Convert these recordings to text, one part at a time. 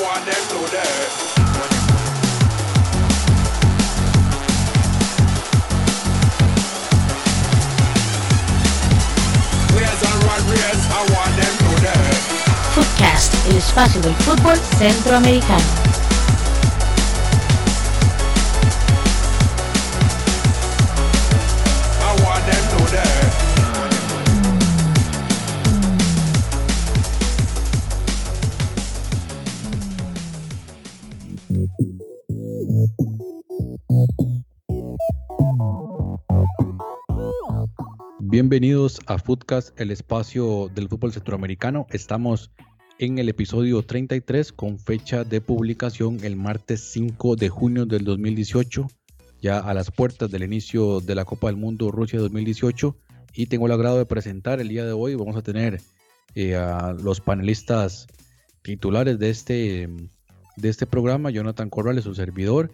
want. Footcast, fútbol centroamericano. Bienvenidos a Footcast, el espacio del fútbol centroamericano. Estamos en el episodio 33 con fecha de publicación el martes 5 de junio del 2018, ya a las puertas del inicio de la Copa del Mundo Rusia 2018. Y tengo el agrado de presentar el día de hoy, vamos a tener eh, a los panelistas titulares de este, de este programa, Jonathan Corrales, su servidor,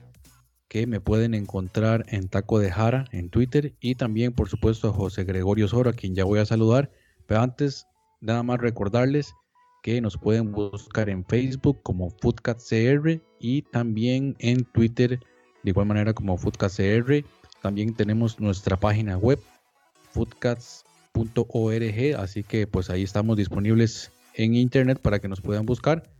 que me pueden encontrar en Taco de Jara en Twitter y también por supuesto a José Gregorio Soro, a quien ya voy a saludar. Pero antes, nada más recordarles que nos pueden buscar en Facebook como FoodcatCR y también en Twitter de igual manera como FoodcatCR. También tenemos nuestra página web foodcats.org, así que pues ahí estamos disponibles en internet para que nos puedan buscar.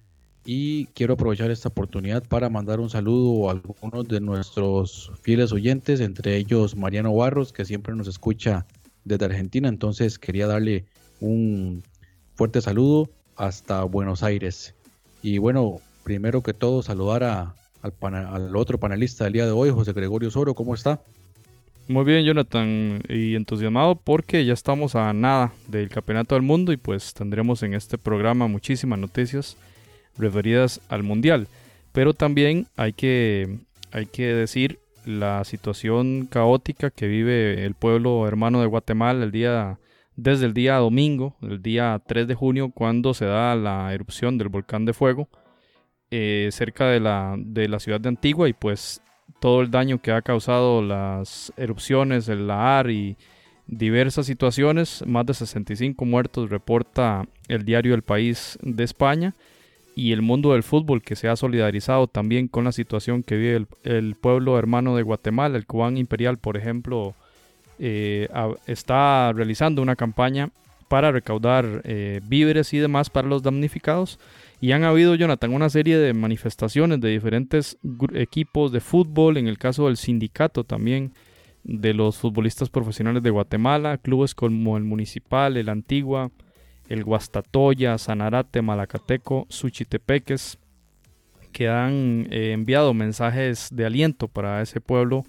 Y quiero aprovechar esta oportunidad para mandar un saludo a algunos de nuestros fieles oyentes, entre ellos Mariano Barros, que siempre nos escucha desde Argentina. Entonces quería darle un fuerte saludo hasta Buenos Aires. Y bueno, primero que todo saludar a- al, otro panelista del día de hoy, José Gregorio Soro. ¿Cómo está? Muy bien, Jonathan, y entusiasmado porque ya estamos a nada del Campeonato del Mundo y pues tendremos en este programa muchísimas noticias referidas al Mundial. Pero también hay que, hay que decir la situación caótica que vive el pueblo hermano de Guatemala el día, desde el día domingo, el día 3 de junio, cuando se da la erupción del volcán de fuego eh, cerca de la, de la ciudad de Antigua y pues todo el daño que ha causado las erupciones, el lahar y diversas situaciones. Más de 65 muertos reporta el diario El País de España y el mundo del fútbol que se ha solidarizado también con la situación que vive el, pueblo hermano de Guatemala. El Cubán Imperial, por ejemplo, eh, a- está realizando una campaña para recaudar eh, víveres y demás para los damnificados. Y han habido, Jonathan, una serie de manifestaciones de diferentes equipos de fútbol, en el caso del sindicato también de los futbolistas profesionales de Guatemala, clubes como el Municipal, el Antigua, el Guastatoya, Sanarate, Malacateco, Suchitepeques, que han eh, enviado mensajes de aliento para ese pueblo.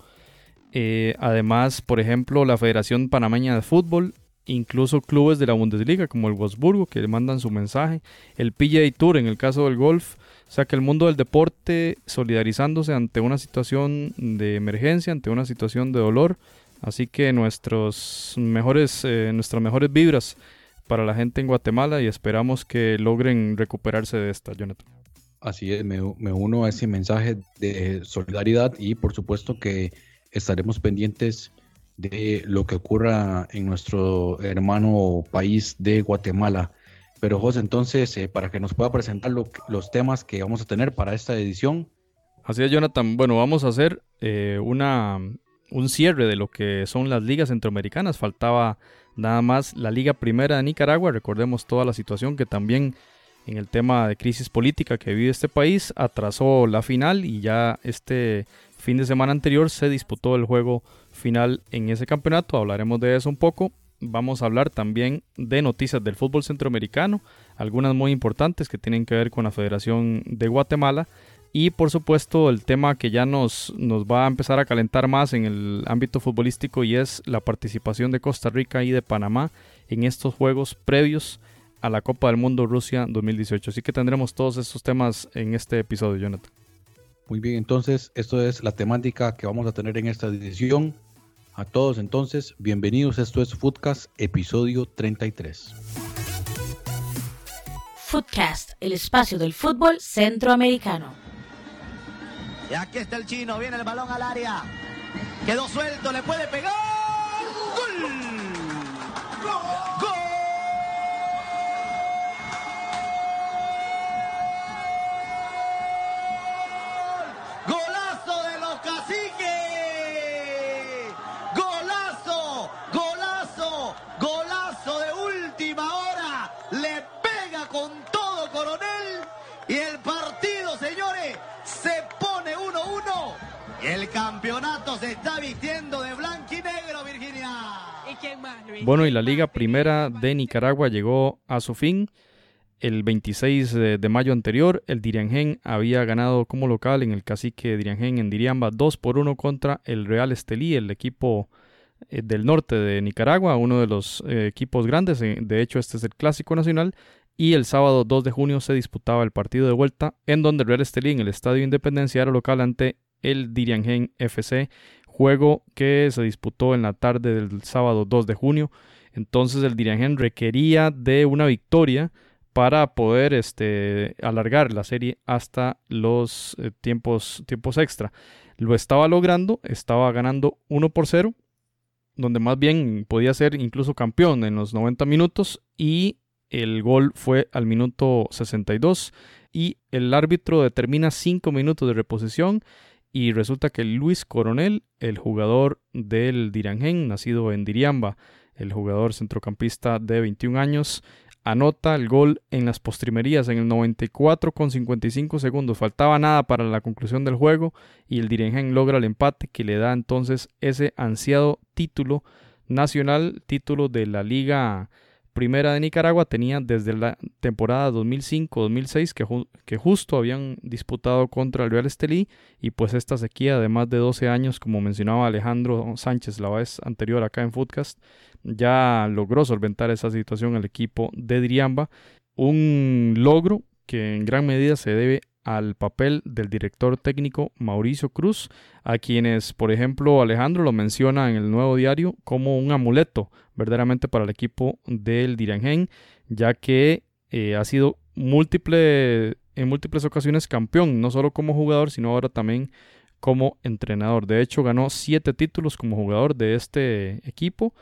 Eh, además, por ejemplo, la Federación Panameña de Fútbol, incluso clubes de la Bundesliga como el Wolfsburgo, que le mandan su mensaje, el PGA Tour en el caso del golf, o sea que el mundo del deporte solidarizándose ante una situación de emergencia, ante una situación de dolor, así que nuestros mejores, eh, nuestras mejores vibras para la gente en Guatemala y esperamos que logren recuperarse de esta, Jonathan. Así es, me, me uno a ese mensaje de solidaridad y por supuesto que estaremos pendientes de lo que ocurra en nuestro hermano país de Guatemala. Pero José, entonces, eh, para que nos pueda presentar lo los temas que vamos a tener para esta edición, Así es, Jonathan. Bueno, vamos a hacer eh, una, un cierre de lo que son las ligas centroamericanas. Faltaba nada más la Liga Primera de Nicaragua. Recordemos toda la situación que también en el tema de crisis política que vive este país atrasó la final y ya este fin de semana anterior se disputó el juego final en ese campeonato. Hablaremos de eso un poco. Vamos a hablar también de noticias del fútbol centroamericano, algunas muy importantes que tienen que ver con la Federación de Guatemala y por supuesto el tema que ya nos, nos va a empezar a calentar más en el ámbito futbolístico y es la participación de Costa Rica y de Panamá en estos juegos previos a la Copa del Mundo Rusia 2018. Así que tendremos todos estos temas en este episodio, Jonathan. muy bien, entonces, esto es la temática que vamos a tener en esta edición. A todos entonces, bienvenidos, esto es Foodcast, episodio 33. Footcast, el espacio del fútbol centroamericano. Y aquí está el chino, viene el balón al área. Quedó suelto, le puede pegar. ¡Gol! ¡Gol! Se está vistiendo de blanco y negro, Virginia. Bueno, y la Liga Primera de Nicaragua llegó a su fin. El 26 de, de mayo anterior, el Diriangén había ganado como local en el cacique Diriangén en Diriamba 2 por 1 contra el Real Estelí, el equipo eh, del norte de Nicaragua, uno de los eh, equipos grandes. eh, De hecho, este es el Clásico Nacional. Y el sábado 2 de junio se disputaba el partido de vuelta, en donde el Real Estelí en el Estadio Independencia era local ante el Diriangén FC, juego que se disputó en la tarde del sábado 2 de junio. Entonces el Diriangén requería de una victoria para poder este, alargar la serie hasta los eh, tiempos, tiempos extra. Lo estaba logrando, estaba ganando 1 por 0, donde más bien podía ser incluso campeón en los 90 minutos y el gol fue al minuto 62 y el árbitro determina 5 minutos de reposición y resulta que Luis Coronel, el jugador del Dirangén, nacido en Diriamba, el jugador centrocampista de 21 años, anota el gol en las postrimerías en el 94 con 55 segundos. Faltaba nada para la conclusión del juego y el Dirangén logra el empate que le da entonces ese ansiado título nacional, título de la Liga Primera de Nicaragua. Tenía desde la temporada 2005-2006 que, ju- que justo habían disputado contra el Real Estelí y pues esta sequía de más de 12 años, como mencionaba Alejandro Sánchez la vez anterior acá en Footcast, ya logró solventar esa situación el equipo de Diriamba. Un logro que en gran medida se debe al papel del director técnico Mauricio Cruz, a quienes, por ejemplo, Alejandro lo menciona en el nuevo diario como un amuleto verdaderamente para el equipo del Dirangén, ya que eh, ha sido múltiple, en múltiples ocasiones campeón, no solo como jugador, sino ahora también como entrenador. De hecho, ganó siete títulos como jugador de este equipo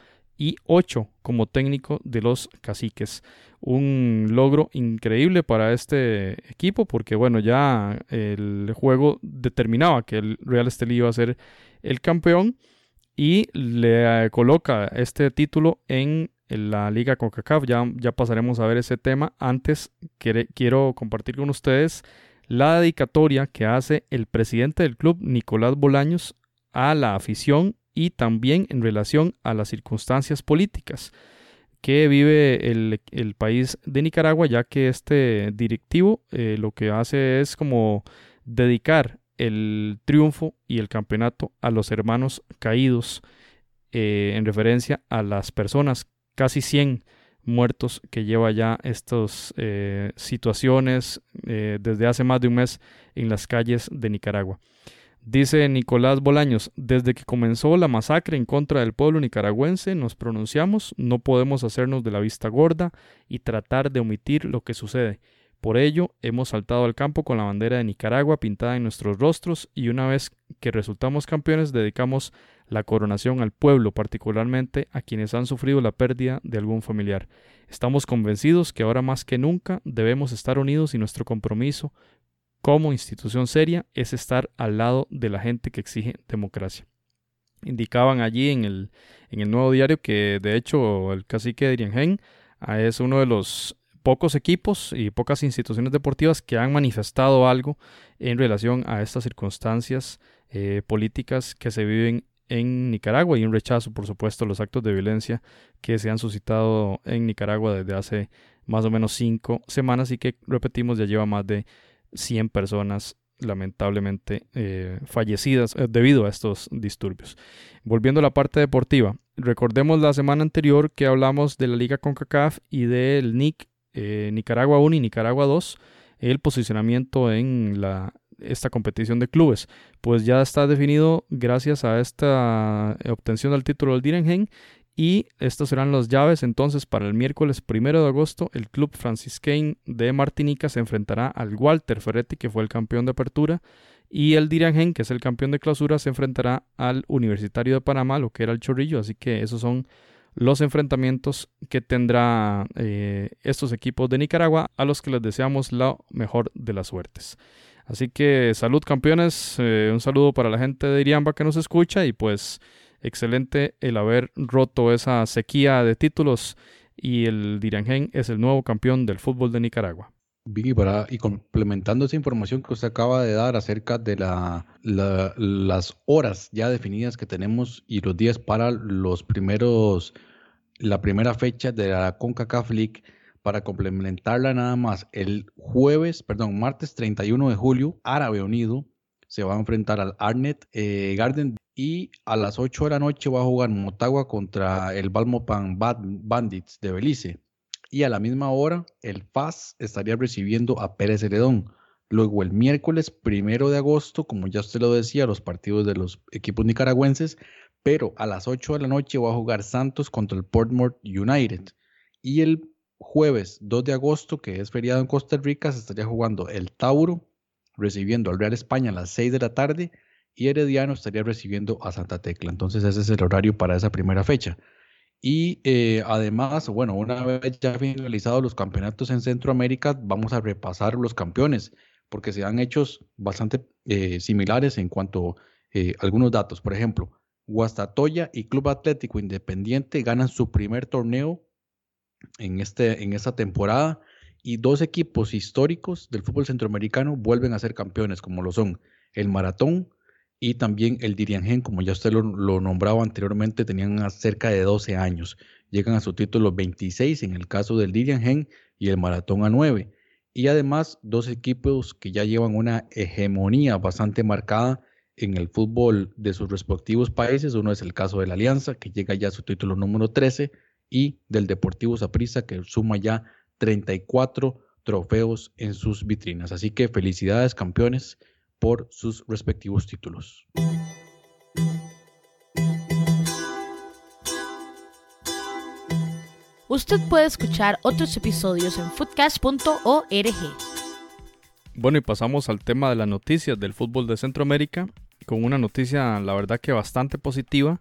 y ocho como técnico de los caciques. Un logro increíble para este equipo porque bueno, ya el juego determinaba que el Real Estelí iba a ser el campeón y le eh, coloca este título en la Liga CONCACAF. Ya, ya pasaremos a ver ese tema. Antes quiero compartir con ustedes la dedicatoria que hace el presidente del club, Nicolás Bolaños, a la afición y también en relación a las circunstancias políticas que vive el, país de Nicaragua, ya que este directivo eh, lo que hace es como dedicar el triunfo y el campeonato a los hermanos caídos eh, en referencia a las personas, casi 100 muertos que lleva ya estas eh, situaciones desde hace más de un mes en las calles de Nicaragua. Dice Nicolás Bolaños, desde que comenzó la masacre en contra del pueblo nicaragüense nos pronunciamos, no podemos hacernos de la vista gorda y tratar de omitir lo que sucede. Por ello, hemos saltado al campo con la bandera de Nicaragua pintada en nuestros rostros y una vez que resultamos campeones dedicamos la coronación al pueblo, particularmente a quienes han sufrido la pérdida de algún familiar. Estamos convencidos que ahora más que nunca debemos estar unidos y nuestro compromiso como institución seria es estar al lado de la gente que exige democracia. Indicaban allí en el, en el nuevo diario que de hecho el cacique de Iriangén ah, es uno de los pocos equipos y pocas instituciones deportivas que han manifestado algo en relación a estas circunstancias eh, políticas que se viven en Nicaragua y un rechazo, por supuesto, a los actos de violencia que se han suscitado en Nicaragua desde hace más o menos cinco semanas y que, repetimos, ya lleva más de 100 personas lamentablemente eh, fallecidas eh, debido a estos disturbios. Volviendo a la parte deportiva, recordemos la semana anterior que hablamos de la Liga CONCACAF y del NIC eh, Nicaragua 1 y Nicaragua 2, el posicionamiento en la, esta competición de clubes. Pues ya está definido gracias a esta obtención del título del Direngen y estas serán las llaves entonces para el miércoles primero de agosto. El club franciscain de Martinica se enfrentará al Walter Ferretti, que fue el campeón de apertura, y el Dirangen, que es el campeón de clausura, se enfrentará al Universitario de Panamá, lo que era el Chorrillo. Así que esos son los enfrentamientos que tendrá eh, estos equipos de Nicaragua, a los que les deseamos la mejor de las suertes. Así que salud campeones, eh, un saludo para la gente de Iriamba que nos escucha y pues excelente el haber roto esa sequía de títulos y el Dirangen es el nuevo campeón del fútbol de Nicaragua. Bien, y, para, y complementando esa información que usted acaba de dar acerca de la, la- las horas ya definidas que tenemos y los días para los primeros, la primera fecha de la CONCACAF League, para complementarla nada más, el jueves, perdón, martes 31 de julio, Árabe Unido se va a enfrentar al Arnet eh, Garden y a las 8 de la noche va a jugar Motagua contra el Balmopan Bandits de Belice. Y a la misma hora, el FAS estaría recibiendo a Pérez Celedón. Luego, el miércoles primero de agosto, como ya usted lo decía, los partidos de los equipos nicaragüenses, pero a las 8 de la noche va a jugar Santos contra el Portmore United. Y el jueves 2 de agosto, que es feriado en Costa Rica, se estaría jugando el Tauro, recibiendo al Real España a las 6 de la tarde, y Herediano estaría recibiendo a Santa Tecla. Entonces, ese es el horario para esa primera fecha. Y eh, además, bueno, una vez ya finalizados los campeonatos en Centroamérica, vamos a repasar los campeones, porque se dan hechos bastante eh, similares en cuanto a algunos datos. Por ejemplo, Guastatoya y Club Atlético Independiente ganan su primer torneo en, este, en esta temporada y dos equipos históricos del fútbol centroamericano vuelven a ser campeones, como lo son el Maratón y también el Diriangén, como ya usted lo, nombraba anteriormente, tenían cerca de 12 años. Llegan a su título 26 en el caso del Diriangén y el Maratón a 9. Y además, dos equipos que ya llevan una hegemonía bastante marcada en el fútbol de sus respectivos países. Uno es el caso de la Alianza, que llega ya a su título número 13, y del Deportivo Saprissa, que suma ya 34 trofeos en sus vitrinas. Así que felicidades, campeones por sus respectivos títulos. Usted puede escuchar otros episodios en footcast.org. Bueno, y pasamos al tema de las noticias del fútbol de Centroamérica, con una noticia, la verdad que bastante positiva,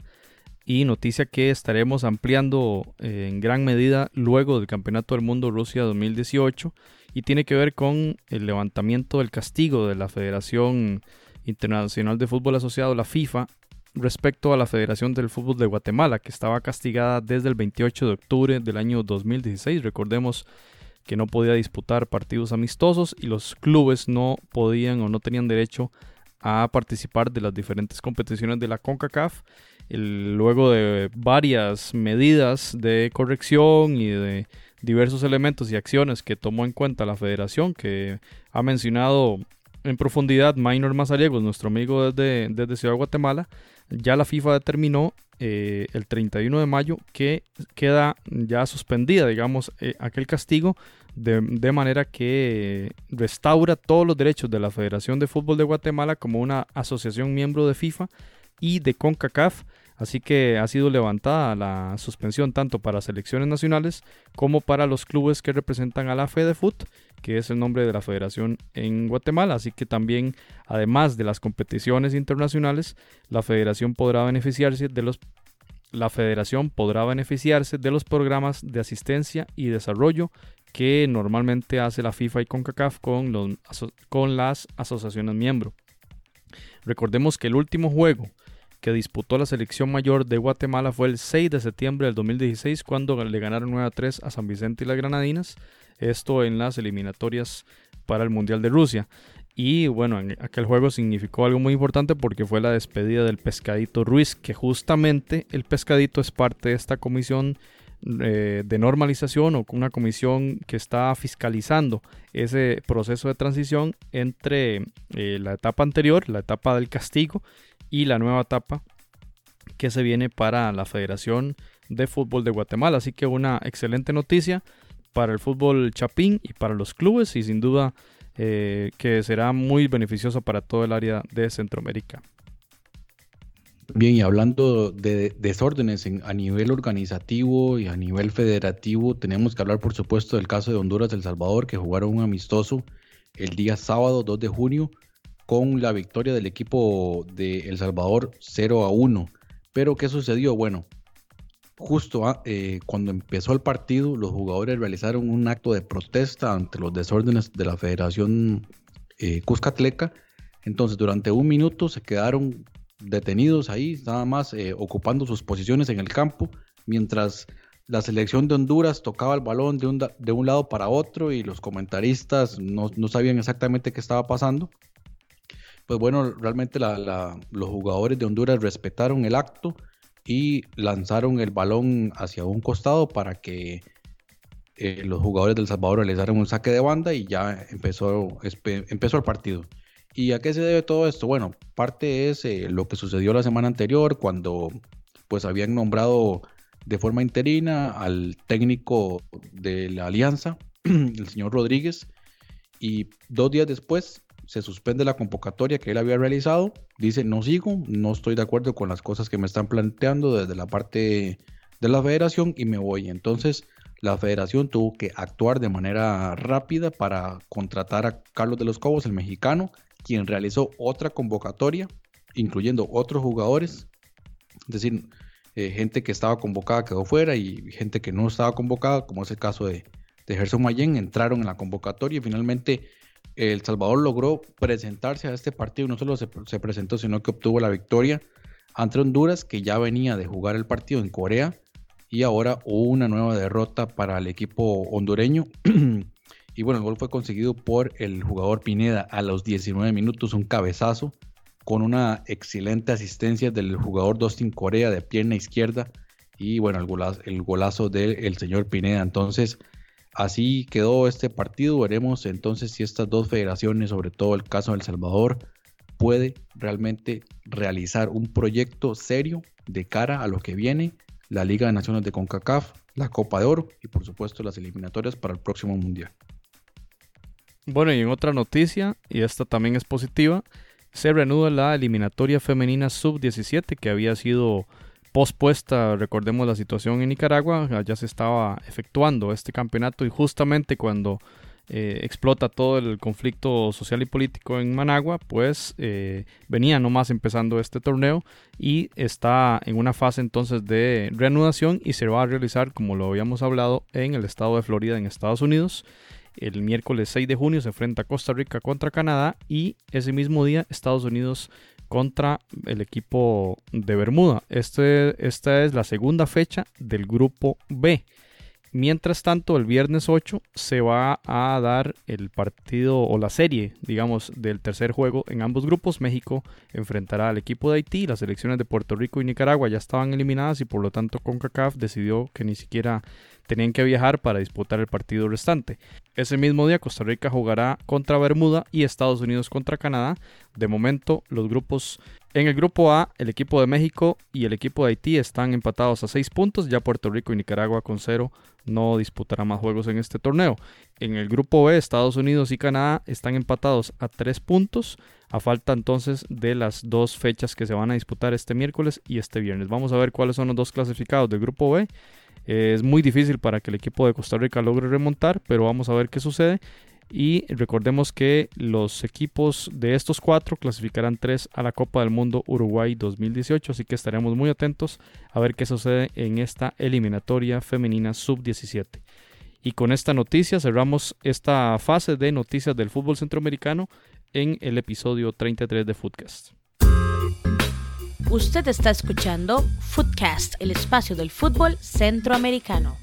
y noticia que estaremos ampliando eh, en gran medida luego del Campeonato del Mundo Rusia 2018 y tiene que ver con el levantamiento del castigo de la Federación Internacional de Fútbol Asociado, la FIFA, respecto a la Federación del Fútbol de Guatemala, que estaba castigada desde el 28 de octubre del año 2016. Recordemos que no podía disputar partidos amistosos y los clubes no podían o no tenían derecho a participar de las diferentes competiciones de la CONCACAF. Luego de varias medidas de corrección y de diversos elementos y acciones que tomó en cuenta la federación, que ha mencionado en profundidad Minor Mazariegos, nuestro amigo desde, desde Ciudad de Guatemala, ya la FIFA determinó eh, el 31 de mayo que queda ya suspendida, digamos, eh, aquel castigo de, de, manera que restaura todos los derechos de la Federación de Fútbol de Guatemala como una asociación miembro de FIFA y de CONCACAF. Así que ha sido levantada la suspensión tanto para selecciones nacionales como para los clubes que representan a la FEDEFUT, que es el nombre de la federación en Guatemala. Así que también, además de las competiciones internacionales, la federación podrá beneficiarse de los la federación podrá beneficiarse de los programas de asistencia y desarrollo que normalmente hace la FIFA y CONCACAF con, los, con las asociaciones miembros. Recordemos que el último juego que disputó la selección mayor de Guatemala fue el 6 de septiembre del 2016 cuando le ganaron 9 a 3 a San Vicente y las Granadinas, esto en las eliminatorias para el Mundial de Rusia. Y bueno, en aquel juego significó algo muy importante porque fue la despedida del Pescadito Ruiz, que justamente el Pescadito es parte de esta comisión eh, de normalización o una comisión que está fiscalizando ese proceso de transición entre eh, la etapa anterior, la etapa del castigo, y la nueva etapa que se viene para la Federación de Fútbol de Guatemala. Así que una excelente noticia para el fútbol chapín y para los clubes y sin duda eh, que será muy beneficioso para todo el área de Centroamérica. Bien, y hablando de desórdenes en, a nivel organizativo y a nivel federativo, tenemos que hablar por supuesto del caso de Honduras El Salvador, que jugaron un amistoso el día sábado 2 de junio con la victoria del equipo de El Salvador 0 a 1. Pero ¿qué sucedió? Bueno, justo a, eh, cuando empezó el partido, los jugadores realizaron un acto de protesta ante los desórdenes de la Federación eh, Cuscatleca. Entonces, durante un minuto se quedaron detenidos ahí, nada más eh, ocupando sus posiciones en el campo, mientras la selección de Honduras tocaba el balón de un, de un lado para otro y los comentaristas no, no sabían exactamente qué estaba pasando. Pues bueno, realmente la- la- los jugadores de Honduras respetaron el acto y lanzaron el balón hacia un costado para que eh, los jugadores del Salvador realizaran un saque de banda y ya empezó, empezó el partido. ¿Y a qué se debe todo esto? Bueno, parte es eh, lo que sucedió la semana anterior cuando pues habían nombrado de forma interina al técnico de la alianza, el señor Rodríguez, y dos días después se suspende la convocatoria que él había realizado. Dice, no sigo, no estoy de acuerdo con las cosas que me están planteando desde la parte de la federación y me voy. Entonces, la federación tuvo que actuar de manera rápida para contratar a Carlos de los Cobos, el mexicano, quien realizó otra convocatoria, incluyendo otros jugadores, es decir, eh, gente que estaba convocada quedó fuera y gente que no estaba convocada, como es el caso de, de Gerson entraron en la convocatoria y finalmente El Salvador logró presentarse a este partido, no solo se, se presentó, sino que obtuvo la victoria ante Honduras, que ya venía de jugar el partido en Corea, y ahora hubo una nueva derrota para el equipo hondureño. y bueno, el gol fue conseguido por el jugador Pineda a los 19 minutos, un cabezazo, con una excelente asistencia del jugador Dustin Corea de pierna izquierda. Y bueno, el golazo, el golazo del señor Pineda. Entonces, así quedó este partido. Veremos entonces si estas dos federaciones, sobre todo el caso de El Salvador, puede realmente realizar un proyecto serio de cara a lo que viene, la Liga de Naciones de CONCACAF, la Copa de Oro y por supuesto las eliminatorias para el próximo Mundial. Bueno, y en otra noticia, y esta también es positiva, se reanuda la eliminatoria femenina sub-17 que había sido pospuesta, recordemos la situación en Nicaragua, ya se estaba efectuando este campeonato y justamente cuando eh, explota todo el conflicto social y político en Managua, pues eh, venía nomás empezando este torneo y está en una fase entonces de reanudación y se va a realizar, como lo habíamos hablado, en el estado de Florida, en Estados Unidos. El miércoles 6 de junio se enfrenta Costa Rica contra Canadá y ese mismo día Estados Unidos contra el equipo de Bermuda. Este, esta es la segunda fecha del grupo B. Mientras tanto, el viernes 8 se va a dar el partido o la serie, digamos, del tercer juego en ambos grupos. México enfrentará al equipo de Haití. Las selecciones de Puerto Rico y Nicaragua ya estaban eliminadas y por lo tanto CONCACAF decidió que ni siquiera tenían que viajar para disputar el partido restante. Ese mismo día Costa Rica jugará contra Bermuda y Estados Unidos contra Canadá. De momento los grupos en el grupo A, el equipo de México y el equipo de Haití están empatados a 6 puntos, ya Puerto Rico y Nicaragua con 0 no disputará más juegos en este torneo. En el grupo B, Estados Unidos y Canadá están empatados a 3 puntos, a falta entonces de las dos fechas que se van a disputar este miércoles y este viernes. Vamos a ver cuáles son los dos clasificados del grupo B. Es muy difícil para que el equipo de Costa Rica logre remontar, pero vamos a ver qué sucede. Y recordemos que los equipos de estos cuatro clasificarán tres a la Copa del Mundo Uruguay 2018, así que estaremos muy atentos a ver qué sucede en esta eliminatoria femenina sub-17. Y con esta noticia cerramos esta fase de noticias del fútbol centroamericano en el episodio 33 de Footcast. Usted está escuchando Footcast, el espacio del fútbol centroamericano.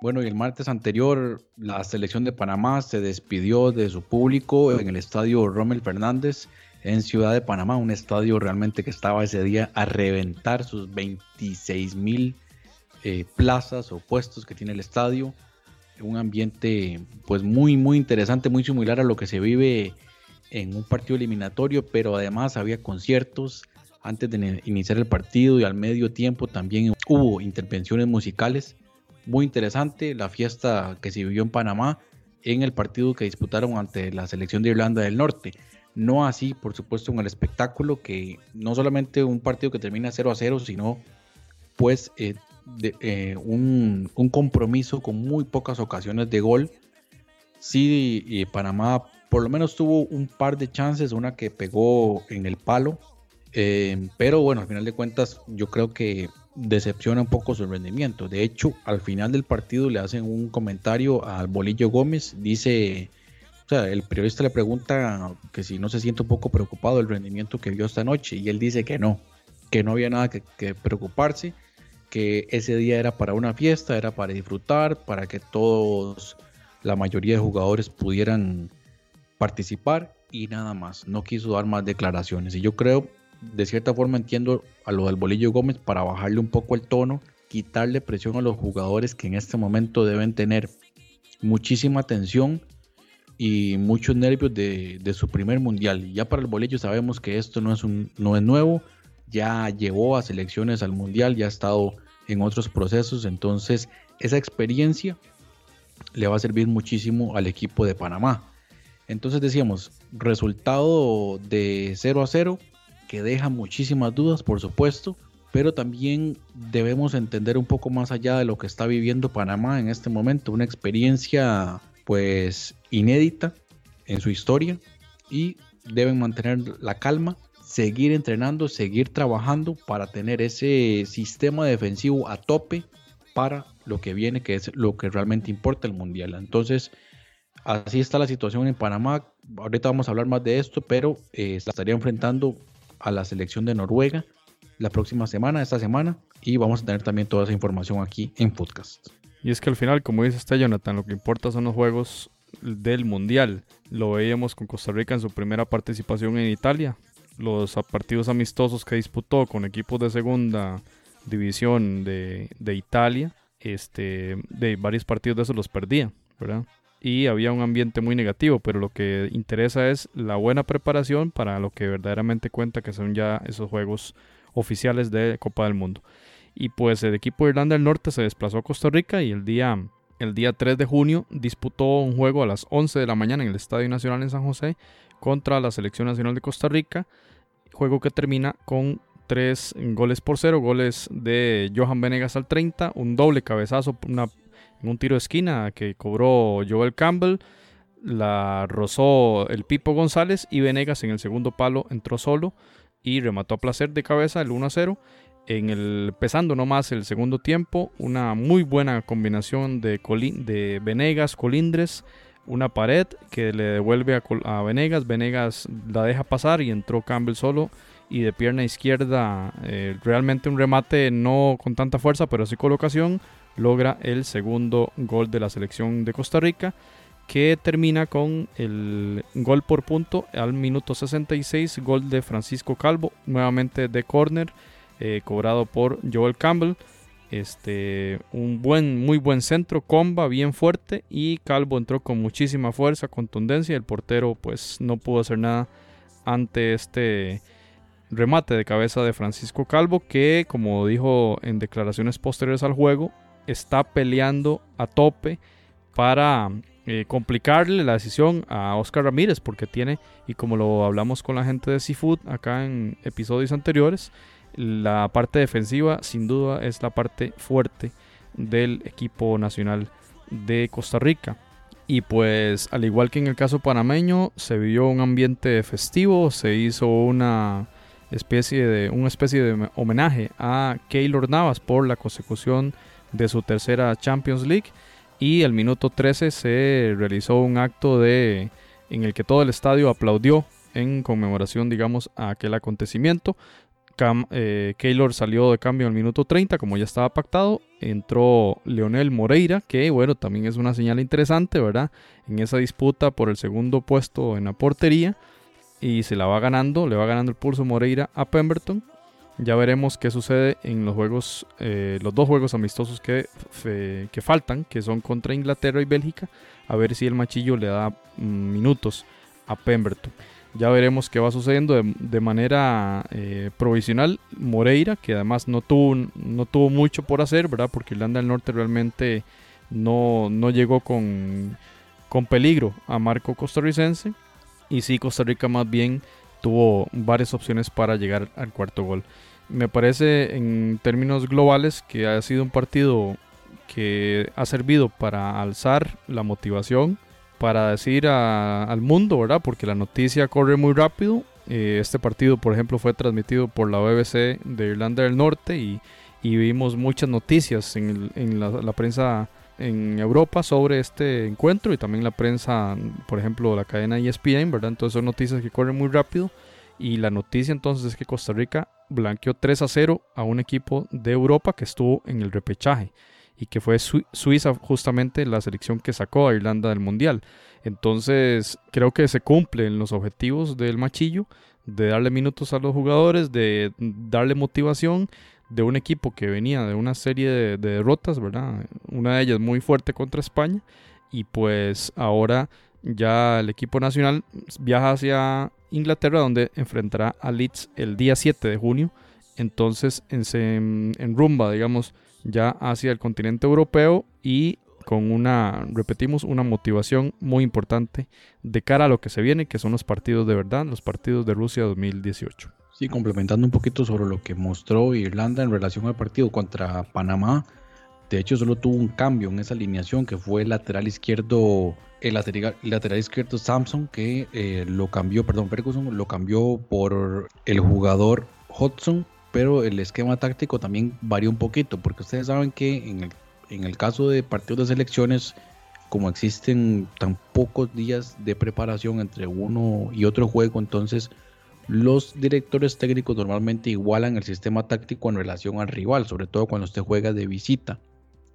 Bueno, y el martes anterior la selección de Panamá se despidió de su público en el estadio Rommel Fernández en Ciudad de Panamá, un estadio realmente que estaba ese día a reventar sus 26 mil eh, plazas o puestos que tiene el estadio. Un ambiente pues muy muy interesante, muy similar a lo que se vive en un partido eliminatorio, pero además había conciertos antes de iniciar el partido y al medio tiempo también hubo intervenciones musicales muy interesante la fiesta que se vivió en Panamá en el partido que disputaron ante la selección de Irlanda del Norte. No así, por supuesto, en el espectáculo, que no solamente un partido que termina 0 a 0, sino pues eh, eh, un, compromiso con muy pocas ocasiones de gol. Sí, y Panamá por lo menos tuvo un par de chances, una que pegó en el palo, eh, pero bueno, al final de cuentas yo creo que decepciona un poco su rendimiento. De hecho, al final del partido le hacen un comentario al Bolillo Gómez. Dice, o sea, el periodista le pregunta que si no se siente un poco preocupado del rendimiento que vio esta noche y él dice que no, que no había nada que, que preocuparse, que ese día era para una fiesta, era para disfrutar, para que todos, la mayoría de jugadores pudieran participar y nada más. No quiso dar más declaraciones. Y yo creo, de cierta forma entiendo a lo del Bolillo Gómez para bajarle un poco el tono, quitarle presión a los jugadores que en este momento deben tener muchísima tensión y muchos nervios de, su primer mundial. Y ya para el Bolillo sabemos que esto no es, un, no es nuevo ya llevó a selecciones al mundial, ya ha estado en otros procesos, entonces esa experiencia le va a servir muchísimo al equipo de Panamá. Entonces decíamos, resultado de 0 a 0, que deja muchísimas dudas, por supuesto, pero también debemos entender un poco más allá de lo que está viviendo Panamá en este momento, una experiencia pues inédita en su historia y deben mantener la calma seguir entrenando, seguir trabajando para tener ese sistema defensivo a tope para lo que viene, que es lo que realmente importa el mundial. Entonces, así está la situación en Panamá. Ahorita vamos a hablar más de esto, pero eh, estaría enfrentando a la selección de Noruega la próxima semana, esta semana, y vamos a tener también toda esa información aquí en podcast. Y es que al final, como dice este Jonathan, lo que importa son los juegos del Mundial. Lo veíamos con Costa Rica en su primera participación en Italia los partidos amistosos que disputó con equipos de segunda división de, Italia, este, de varios partidos de esos los perdía, ¿verdad? Y había un ambiente muy negativo, pero lo que interesa es la buena preparación para lo que verdaderamente cuenta que son ya esos juegos oficiales de Copa del Mundo. Y pues el equipo de Irlanda del Norte se desplazó a Costa Rica y el día, el día 3 de junio disputó un juego a las 11 de la mañana en el Estadio Nacional en San José contra la Selección Nacional de Costa Rica, juego que termina con tres goles por cero, goles de Johan Venegas al 30, un doble cabezazo en un tiro de esquina que cobró Joel Campbell, la rozó el Pipo González y Venegas en el segundo palo entró solo y remató a placer de cabeza el 1 a 0. En el pesando nomás el segundo tiempo, una muy buena combinación de, de Venegas, Colindres, una pared que le devuelve a, Venegas. Venegas la deja pasar y entró Campbell solo. Y de pierna izquierda, eh, realmente un remate no con tanta fuerza, pero sí colocación, logra el segundo gol de la selección de Costa Rica, que termina con el gol por punto al minuto 66, gol de Francisco Calvo, nuevamente de córner, eh, cobrado por Joel Campbell. Este, un buen, muy buen centro, comba bien fuerte y Calvo entró con muchísima fuerza, contundencia. El portero pues no pudo hacer nada ante este remate de cabeza de Francisco Calvo que como dijo en declaraciones posteriores al juego está peleando a tope para eh, complicarle la decisión a Oscar Ramírez porque tiene y como lo hablamos con la gente de Seafood acá en episodios anteriores la parte defensiva sin duda es la parte fuerte del equipo nacional de Costa Rica. Y pues al igual que en el caso panameño, se vio un ambiente festivo, se hizo una especie de, una especie de homenaje a Keylor Navas por la consecución de su tercera Champions League. Y al minuto 13 se realizó un acto de, en el que todo el estadio aplaudió en conmemoración, digamos, a aquel acontecimiento. Cam, eh, Keylor salió de cambio en el minuto 30, como ya estaba pactado. Entró Leonel Moreira, que bueno, también es una señal interesante, ¿verdad? En esa disputa por el segundo puesto en la portería. Y se la va ganando, le va ganando el pulso Moreira a Pemberton. Ya veremos qué sucede en los juegos, eh, los dos juegos amistosos que, que faltan, que son contra Inglaterra y Bélgica. A ver si el machillo le da mm, minutos a Pemberton. Ya veremos qué va sucediendo de, manera eh, provisional. Moreira, que además no tuvo, no tuvo mucho por hacer, ¿verdad? Porque Irlanda del Norte realmente no, no llegó con, con peligro a Marco costarricense. Y sí, Costa Rica más bien tuvo varias opciones para llegar al cuarto gol. Me parece en términos globales que ha sido un partido que ha servido para alzar la motivación para decir al mundo, ¿verdad? Porque la noticia corre muy rápido. Eh, este partido, por ejemplo, fue transmitido por la BBC de Irlanda del Norte y, vimos muchas noticias en, la, prensa en Europa sobre este encuentro y también la prensa, por ejemplo, la cadena ESPN, ¿verdad? Entonces son noticias que corren muy rápido Y la noticia entonces es que Costa Rica blanqueó 3 a 0 a un equipo de Europa que estuvo en el repechaje y que fue Suiza justamente la selección que sacó a Irlanda del Mundial. Entonces creo que se cumplen los objetivos del machillo de darle minutos a los jugadores, de darle motivación de un equipo que venía de una serie de, derrotas, ¿verdad? Una de ellas muy fuerte contra España y pues ahora ya el equipo nacional viaja hacia Inglaterra donde enfrentará a Leeds el día 7 de junio. Entonces en, en rumba, digamos, ya hacia el continente europeo y con una, repetimos, una motivación muy importante de cara a lo que se viene, que son los partidos de verdad, los partidos de Rusia 2018. Sí, complementando un poquito sobre lo que mostró Irlanda en relación al partido contra Panamá, de hecho solo tuvo un cambio en esa alineación que fue el lateral izquierdo, el lateral, izquierdo Samson que eh, lo cambió, perdón, Ferguson lo cambió por el jugador Hudson, pero el esquema táctico también varió un poquito, porque ustedes saben que en el en el caso de partidos de selecciones, como existen tan pocos días de preparación entre uno y otro juego, entonces los directores técnicos normalmente igualan el sistema táctico en relación al rival, sobre todo cuando usted juega de visita.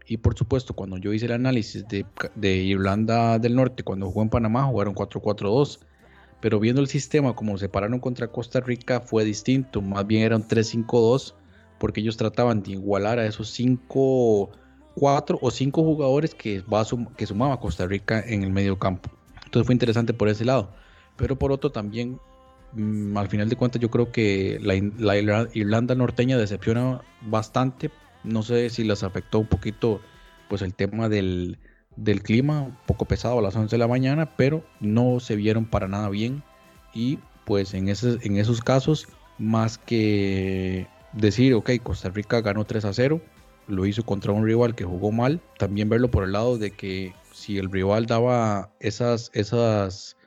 Y por supuesto, cuando yo hice el análisis de, Irlanda del Norte, cuando jugó en Panamá, jugaron 4-4-2. Pero viendo el sistema como se pararon contra Costa Rica fue distinto, más bien eran 3-5-2, porque ellos trataban de igualar a esos 5 cuatro o cinco jugadores que, va que sumaba Costa Rica en el medio campo. Entonces fue interesante por ese lado. Pero por otro también, mm, al final de cuentas, yo creo que la, Irlanda norteña decepciona bastante. No sé si les afectó un poquito pues el tema del, del clima, un poco pesado a las 11 de la mañana, pero no se vieron para nada bien. Y pues en, en esos casos, más que decir, ok, Costa Rica ganó 3 a 0, lo hizo contra un rival que jugó mal, también verlo por el lado de que si el rival daba esas, esas,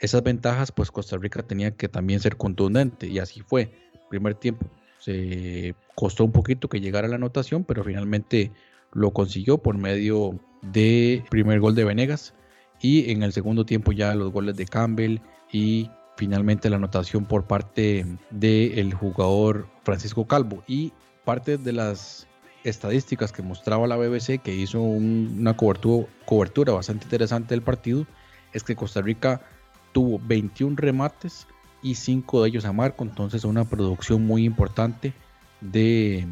esas ventajas, pues Costa Rica tenía que también ser contundente y así fue. Primer tiempo se costó un poquito que llegara la anotación, pero finalmente lo consiguió por medio de primer gol de Venegas y en el segundo tiempo ya los goles de Campbell y finalmente la anotación por parte del jugador Francisco Calvo. Y parte de las estadísticas que mostraba la BBC, que hizo una cobertura, cobertura bastante interesante del partido, es que Costa Rica tuvo 21 remates y 5 de ellos a marco, entonces una producción muy importante de,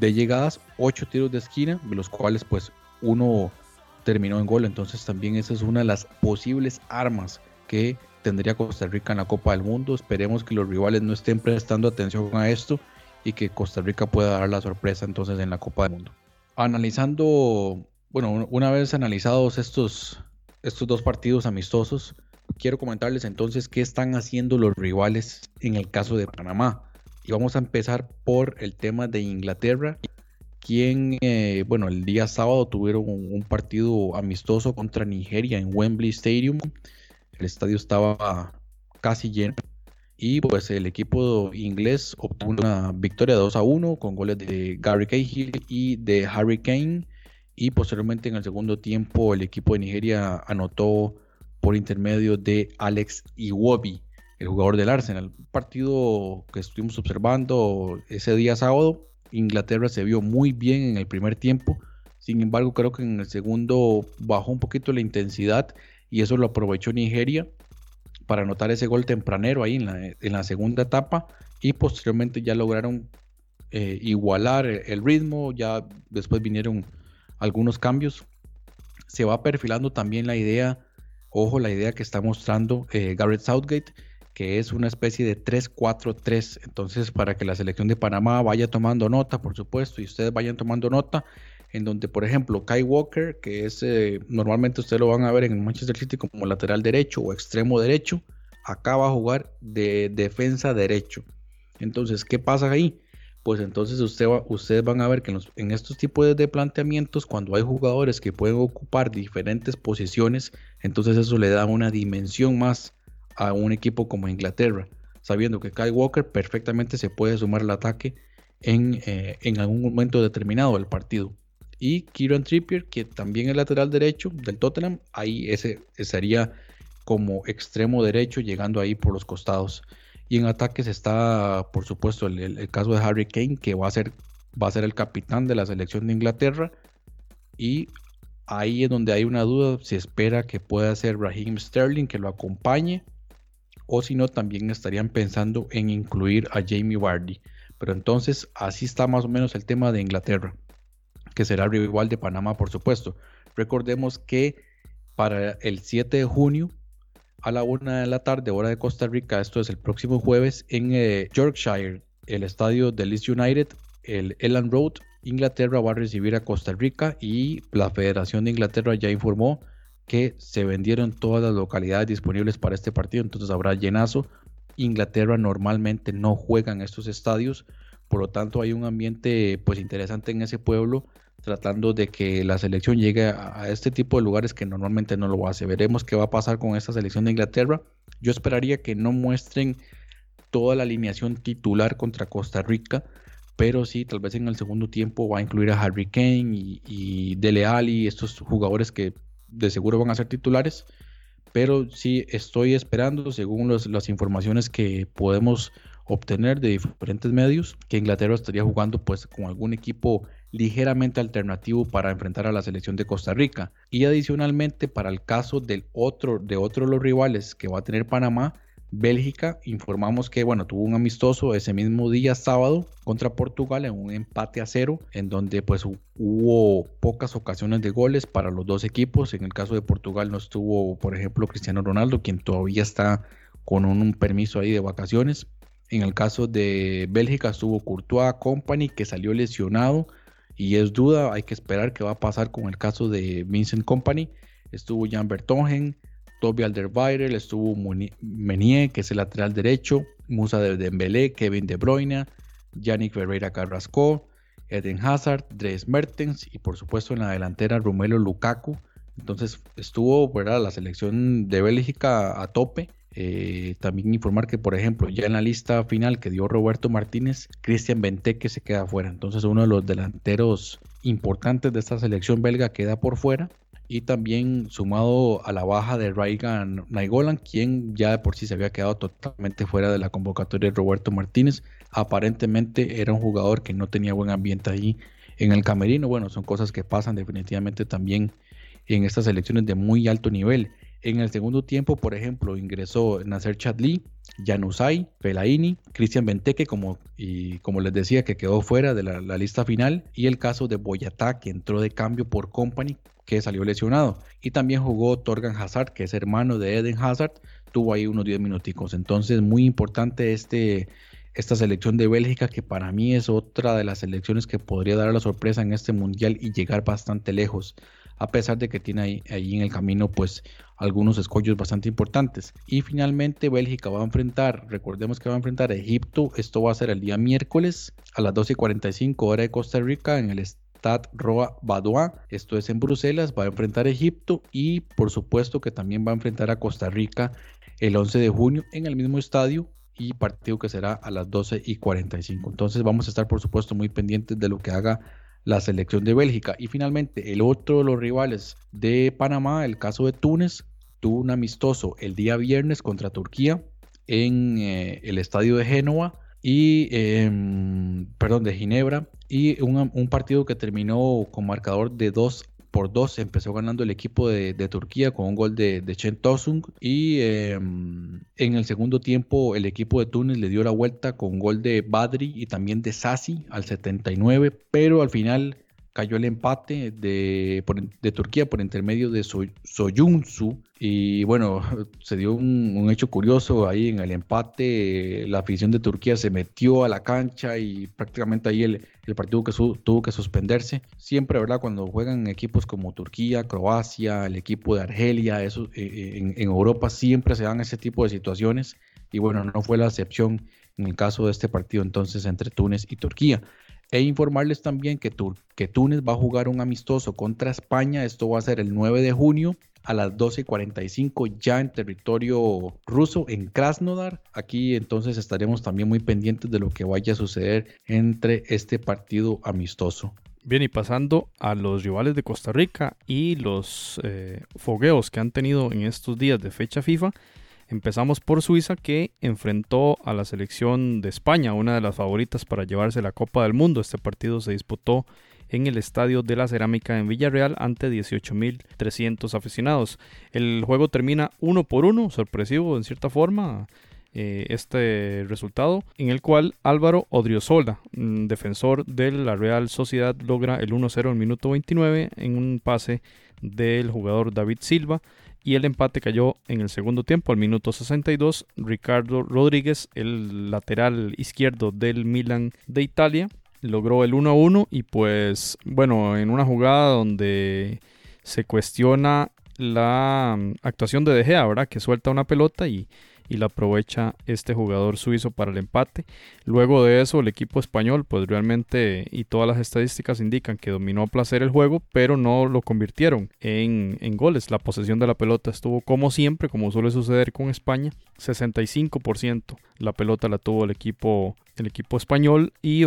llegadas, 8 tiros de esquina, de los cuales pues uno terminó en gol, entonces también esa es una de las posibles armas que tendría Costa Rica en la Copa del Mundo. Esperemos que los rivales no estén prestando atención a esto y que Costa Rica pueda dar la sorpresa entonces en la Copa del Mundo. Analizando, bueno, una vez analizados estos, estos dos partidos amistosos, quiero comentarles entonces qué están haciendo los rivales en el caso de Panamá. Y vamos a empezar por el tema de Inglaterra, quien, eh, bueno, el día sábado tuvieron un partido amistoso contra Nigeria en Wembley Stadium. El estadio estaba casi lleno y pues el equipo inglés obtuvo una victoria 2 a 1 con goles de Gary Cahill y de Harry Kane. Y posteriormente en el segundo tiempo el equipo de Nigeria anotó por intermedio de Alex Iwobi, el jugador del Arsenal. Un partido que estuvimos observando ese día sábado. Inglaterra se vio muy bien en el primer tiempo. Sin embargo, creo que en el segundo bajó un poquito la intensidad y eso lo aprovechó Nigeria para anotar ese gol tempranero ahí en la, segunda etapa y posteriormente ya lograron eh, igualar el ritmo, ya después vinieron algunos cambios. Se va perfilando también la idea, ojo, la idea que está mostrando eh, Garrett Southgate, que es una especie de 3-4-3. Entonces, para que la selección de Panamá vaya tomando nota, por supuesto, y ustedes vayan tomando nota, en donde, por ejemplo, Kai Walker, que es eh, normalmente ustedes lo van a ver en Manchester City como lateral derecho o extremo derecho, acá va a jugar de defensa derecho. Entonces, ¿qué pasa ahí? Pues entonces usted ustedes van a ver que en, estos tipos de planteamientos, cuando hay jugadores que pueden ocupar diferentes posiciones, entonces eso le da una dimensión más a un equipo como Inglaterra, sabiendo que Kai Walker perfectamente se puede sumar al ataque en, eh, en algún momento determinado del partido y Kieran Trippier, que también es lateral derecho del Tottenham, ahí ese, sería como extremo derecho llegando ahí por los costados. Y en ataques está, por supuesto, el, el- el caso de Harry Kane, que va a, ser, va a ser el capitán de la selección de Inglaterra. Y ahí es donde hay una duda. Se espera que pueda ser Raheem Sterling, que lo acompañe. O si no, también estarían pensando en incluir a Jamie Vardy. Pero entonces, así está más o menos el tema de Inglaterra, que será rival de Panamá, por supuesto. Recordemos que para el 7 de junio a la una de la tarde, hora de Costa Rica. Esto es el próximo jueves en eh, Yorkshire, el estadio de Leeds United, el Elland Road. Inglaterra va a recibir a Costa Rica y la Federación de Inglaterra ya informó que se vendieron todas las localidades disponibles para este partido, entonces habrá llenazo. Inglaterra normalmente no juega en estos estadios, por lo tanto hay un ambiente pues interesante en ese pueblo tratando de que la selección llegue a, este tipo de lugares que normalmente no lo hace. Veremos qué va a pasar con esta selección de Inglaterra. Yo esperaría que no muestren toda la alineación titular contra Costa Rica, pero sí, tal vez en el segundo tiempo va a incluir a Harry Kane y, y Dele Alli, estos jugadores que de seguro van a ser titulares. Pero sí estoy esperando, según los- las informaciones que podemos obtener de diferentes medios, que Inglaterra estaría jugando pues con algún equipo ligeramente alternativo para enfrentar a la selección de Costa Rica. Y adicionalmente, para el caso del otro, de otro de los rivales que va a tener Panamá, Bélgica, informamos que bueno, tuvo un amistoso ese mismo día sábado contra Portugal en un empate a cero, en donde pues hu- hubo pocas ocasiones de goles para los dos equipos. En el caso de Portugal no estuvo, por ejemplo, Cristiano Ronaldo, quien todavía está con un, un permiso ahí de vacaciones. En el caso de Bélgica estuvo Courtois Company, que salió lesionado y es duda, hay que esperar qué va a pasar con el caso de Vincent Company. Estuvo Jan Bertongen, Toby Alderweireld, estuvo Menier, que es el lateral derecho, Musa de Dembélé, Kevin De Bruyne, Yannick Ferreira Carrasco, Eden Hazard, Dres Mertens y por supuesto en la delantera Romelu Lukaku. Entonces estuvo ¿verdad? la selección de Bélgica a tope. Eh, también informar que, por ejemplo, ya en la lista final que dio Roberto Martínez, Cristian Benteke se queda fuera. Entonces, uno de los delanteros importantes de esta selección belga queda por fuera. Y también sumado a la baja de Raigan Naigolan, quien ya de por sí se había quedado totalmente fuera de la convocatoria de Roberto Martínez. Aparentemente era un jugador que no tenía buen ambiente ahí en el camerino. Bueno, son cosas que pasan definitivamente también en estas selecciones de muy alto nivel. En el segundo tiempo, por ejemplo, ingresó Nasser Chadli, Januzaj, Fellaini, Cristian Benteke, como, y como les decía, que quedó fuera de la, la lista final, y el caso de Boyatá, que entró de cambio por Company, que salió lesionado. Y también jugó Torgan Hazard, que es hermano de Eden Hazard, tuvo ahí unos 10 minuticos. Entonces, muy importante este, esta selección de Bélgica, que para mí es otra de las selecciones que podría dar la sorpresa en este mundial y llegar bastante lejos a pesar de que tiene ahí, en el camino pues algunos escollos bastante importantes. Y finalmente Bélgica va a enfrentar, recordemos que va a enfrentar a Egipto, esto va a ser el día miércoles a las 12.45 hora de Costa Rica en el Stade Roa Badois, esto es en Bruselas, va a enfrentar a Egipto y por supuesto que también va a enfrentar a Costa Rica el 11 de junio en el mismo estadio y partido que será a las 12 y 45. Entonces vamos a estar por supuesto muy pendientes de lo que haga la selección de Bélgica. Y finalmente, el otro de los rivales de Panamá, el caso de Túnez, tuvo un amistoso el día viernes contra Turquía en eh, el estadio de Génova y, eh, perdón, de Ginebra. Y un, un, partido que terminó con marcador de 2 por 2. Empezó ganando el equipo de, Turquía con un gol de, de Chen. Y eh, en el segundo tiempo, el equipo de Túnez le dio la vuelta con un gol de Badri y también de Sassi al 79. Pero al final cayó el empate de, de Turquía por intermedio de so. Y bueno, se dio un, un, hecho curioso ahí en el empate. La afición de Turquía se metió a la cancha y prácticamente ahí el, el partido que su, tuvo que suspenderse. Siempre, ¿verdad? Cuando juegan equipos como Turquía, Croacia, el equipo de Argelia, eso, eh, en, en Europa siempre se dan ese tipo de situaciones. Y bueno, no fue la excepción en el caso de este partido entonces entre Túnez y Turquía. E informarles también que, Tur que Túnez va a jugar un amistoso contra España. Esto va a ser el 9 de junio a las 12.45 ya en territorio ruso en Krasnodar. Aquí entonces estaremos también muy pendientes de lo que vaya a suceder entre este partido amistoso. Bien, y pasando a los rivales de Costa Rica y los eh, fogueos que han tenido en estos días de fecha FIFA. Empezamos por Suiza que enfrentó a la selección de España, una de las favoritas para llevarse la Copa del Mundo. Este partido se disputó en el Estadio de la Cerámica en Villarreal ante 18.300 aficionados. El juego termina uno por uno, sorpresivo en cierta forma. Eh, este resultado, en el cual Álvaro Odriozola, mm, defensor de la Real Sociedad, logra el 1-0 en minuto 29 en un pase del jugador David Silva y el empate cayó en el segundo tiempo al minuto 62. Ricardo Rodríguez, el lateral izquierdo del Milan de Italia, logró el 1-1 y pues bueno, en una jugada donde se cuestiona la mm, actuación de De Gea, ¿verdad? Que suelta una pelota y y la aprovecha este jugador suizo para el empate. Luego de eso, el equipo español, pues realmente, y todas las estadísticas indican que dominó a placer el juego, pero no lo convirtieron en, en goles. La posesión de la pelota estuvo como siempre, como suele suceder con España, 65%. La pelota la tuvo el equipo el equipo español y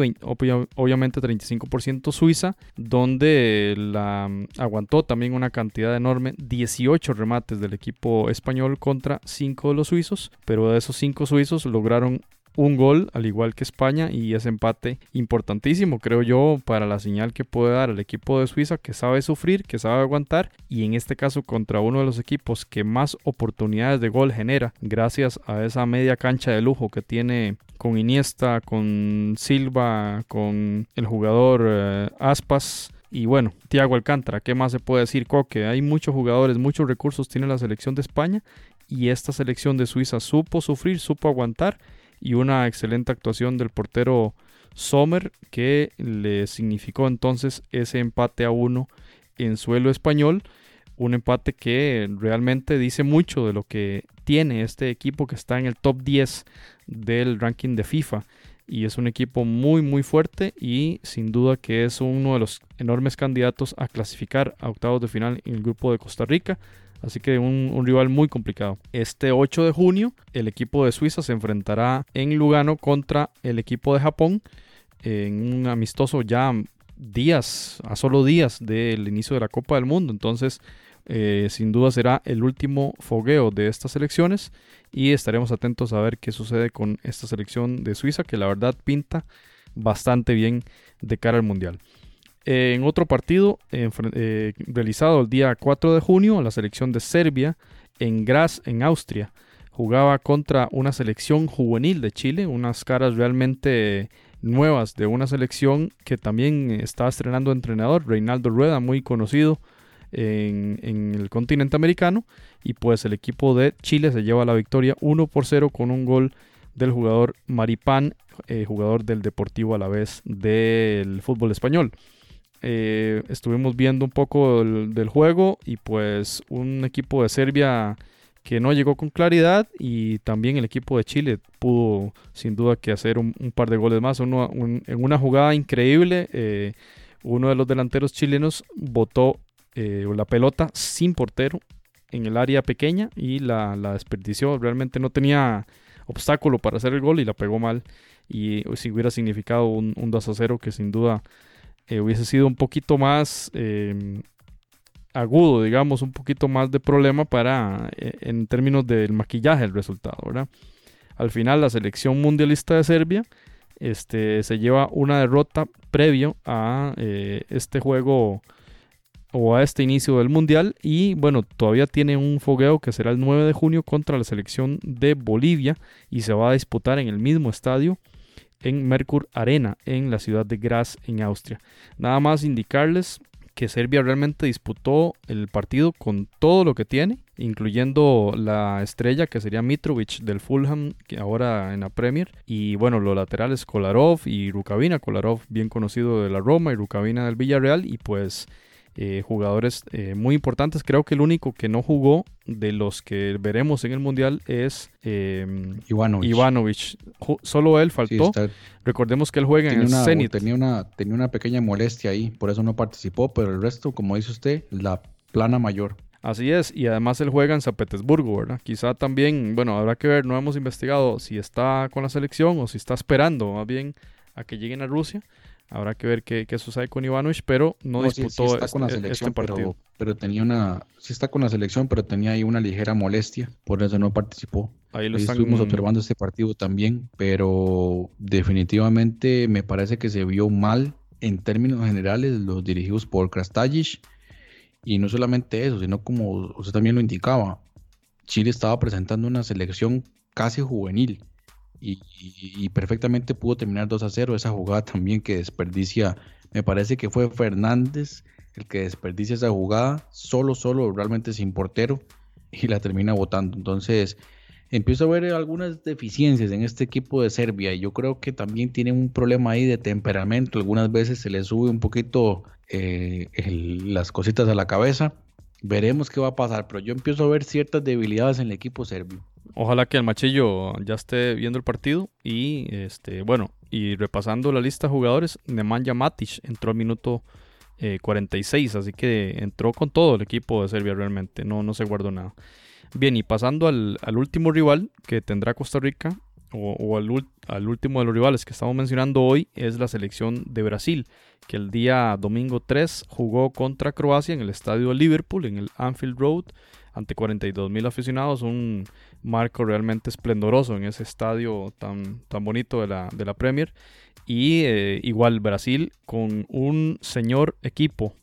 obviamente 35% Suiza, donde la aguantó también una cantidad enorme, 18 remates del equipo español contra 5 de los suizos, pero de esos 5 suizos lograron un gol, al igual que España, y ese empate importantísimo, creo yo, para la señal que puede dar el equipo de Suiza, que sabe sufrir, que sabe aguantar, y en este caso contra uno de los equipos que más oportunidades de gol genera, gracias a esa media cancha de lujo que tiene con Iniesta, con Silva, con el jugador eh, Aspas. Y bueno, Thiago Alcántara, ¿qué más se puede decir, Coque? Hay muchos jugadores, muchos recursos tiene la selección de España y esta selección de Suiza supo sufrir, supo aguantar y una excelente actuación del portero Sommer que le significó entonces ese empate a uno en suelo español. Un empate que realmente dice mucho de lo que tiene este equipo que está en el top 10 del ranking de FIFA. Y es un equipo muy muy fuerte y sin duda que es uno de los enormes candidatos a clasificar a octavos de final en el grupo de Costa Rica. Así que un, rival muy complicado. Este 8 de junio, el equipo de Suiza se enfrentará en Lugano contra el equipo de Japón en un amistoso ya días, a solo días del inicio de la Copa del Mundo. Entonces, eh, sin duda será el último fogueo de estas elecciones y estaremos atentos a ver qué sucede con esta selección de Suiza que la verdad pinta bastante bien de cara al Mundial en otro partido eh, realizado el día 4 de junio, la selección de Serbia en Graz, en Austria, jugaba contra una selección juvenil de Chile, unas caras realmente nuevas de una selección que también está estrenando entrenador, Reinaldo Rueda, muy conocido en, el continente americano. Y pues el equipo de Chile se lleva la victoria 1 por 0 con un gol del jugador Maripán, eh, jugador del Deportivo a la vez del fútbol español. Eh, estuvimos viendo un poco del, juego y pues un equipo de Serbia que no llegó con claridad y también el equipo de Chile pudo sin duda que hacer un, par de goles más. en una jugada increíble, eh, uno de los delanteros chilenos botó eh, la pelota sin portero en el área pequeña y la, desperdició. Realmente no tenía obstáculo para hacer el gol y la pegó mal. Y si hubiera significado un, un 2 a 0 que sin duda eh, hubiese sido un poquito más em, agudo, digamos, un poquito más de problema para, eh, en términos del maquillaje, el resultado, ¿verdad? Al final, la selección mundialista de Serbia este, se lleva una derrota previo a eh, este juego o a este inicio del mundial y bueno, todavía tiene un fogueo que será el 9 de junio contra la selección de Bolivia y se va a disputar en el mismo estadio en Mercur Arena, en la ciudad de Graz, en Austria. Nada más indicarles que Serbia realmente disputó el partido con todo lo que tiene, incluyendo la estrella que sería Mitrovic del Fulham, que ahora en la Premier, y bueno, los laterales Kolarov y Rukavina, Kolarov bien conocido de la Roma y Rukavina del Villarreal, y pues eh, jugadores eh, muy importantes. Creo que el único que no jugó de los que veremos en el Mundial es eh, Ivanovic. Solo él faltó. Recordemos que él juega en el Zenit. Tenía una, tenía una pequeña molestia ahí, por eso no participó, pero el resto, como dice usted, la plana mayor. Así es, y además él juega en San Petersburgo, ¿verdad? Quizá también, bueno, habrá que ver, no hemos investigado si está con la selección o si está esperando más bien a que lleguen a Rusia, Habrá que ver qué, qué sucede con Ivanovic, pero no, No, sí, sí disputó está con la este- este selección, partido. pero, pero tenía una, sí está con la selección, pero tenía ahí una ligera molestia, por eso no participó. Ahí lo Ahí están estuvimos observando este partido también, pero definitivamente me parece que se vio mal en términos generales los dirigidos por Krastajic y no solamente eso, sino como usted también lo indicaba, Chile estaba presentando una selección casi juvenil y, perfectamente pudo terminar 2 a 0 esa jugada también que desperdicia, me parece que fue Fernández el que desperdicia esa jugada, solo, solo, realmente sin portero y la termina botando. Entonces, empiezo a ver algunas deficiencias en este equipo de Serbia y yo creo que también tienen un problema ahí de temperamento. Algunas veces se les sube un poquito eh, las cositas a la cabeza. Veremos qué va a pasar, pero yo empiezo a ver ciertas debilidades en el equipo serbio. Ojalá que el machillo ya esté viendo el partido y este bueno, y repasando la lista de jugadores, Nemanja Matic entró al minuto eh, 46, así que entró con todo el equipo de Serbia realmente, no, no se guardó nada. Bien, y pasando al, al último rival que tendrá Costa Rica, o, o al, al último de los rivales que estamos mencionando hoy, es la selección de Brasil, que el día domingo 3 jugó contra Croacia en el estadio Liverpool, en el Anfield Road, ante 42 mil aficionados, un marco realmente esplendoroso en ese estadio tan, tan bonito de la, de la Premier. Y eh, igual Brasil con un señor equipo.